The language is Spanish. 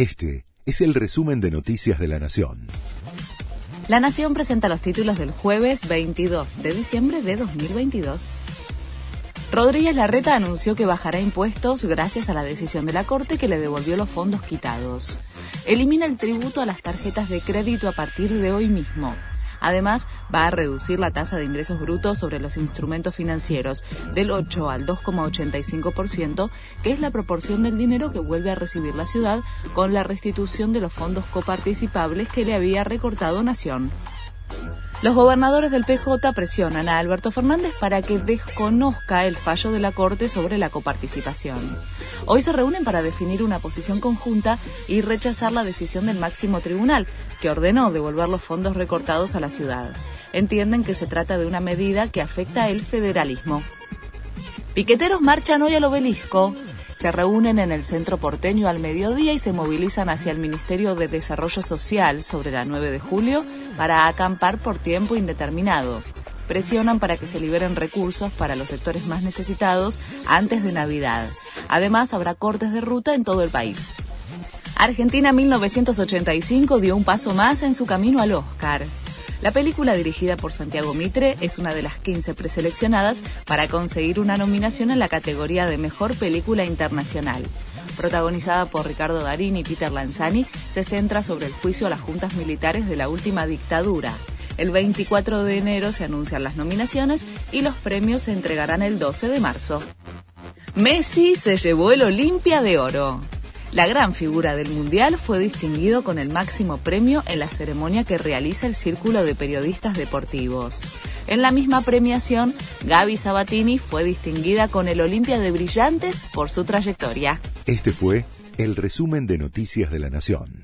Este es el resumen de Noticias de la Nación. La Nación presenta los títulos del jueves 22 de diciembre de 2022. Rodríguez Larreta anunció que bajará impuestos gracias a la decisión de la Corte que le devolvió los fondos quitados. Elimina el tributo a las tarjetas de crédito a partir de hoy mismo. Además, va a reducir la tasa de ingresos brutos sobre los instrumentos financieros del 8 al 2,85%, que es la proporción del dinero que vuelve a recibir la ciudad con la restitución de los fondos coparticipables que le había recortado Nación. Los gobernadores del PJ presionan a Alberto Fernández para que desconozca el fallo de la Corte sobre la coparticipación. Hoy se reúnen para definir una posición conjunta y rechazar la decisión del máximo tribunal, que ordenó devolver los fondos recortados a la ciudad. Entienden que se trata de una medida que afecta el federalismo. Piqueteros marchan hoy al obelisco se reúnen en el centro porteño al mediodía y se movilizan hacia el Ministerio de Desarrollo Social sobre la 9 de julio para acampar por tiempo indeterminado. Presionan para que se liberen recursos para los sectores más necesitados antes de Navidad. Además, habrá cortes de ruta en todo el país. Argentina 1985 dio un paso más en su camino al Oscar. La película dirigida por Santiago Mitre es una de las 15 preseleccionadas para conseguir una nominación en la categoría de Mejor Película Internacional. Protagonizada por Ricardo Darín y Peter Lanzani, se centra sobre el juicio a las juntas militares de la última dictadura. El 24 de enero se anuncian las nominaciones y los premios se entregarán el 12 de marzo. Messi se llevó el Olimpia de Oro. La gran figura del Mundial fue distinguido con el máximo premio en la ceremonia que realiza el Círculo de Periodistas Deportivos. En la misma premiación, Gaby Sabatini fue distinguida con el Olimpia de Brillantes por su trayectoria. Este fue el resumen de Noticias de la Nación.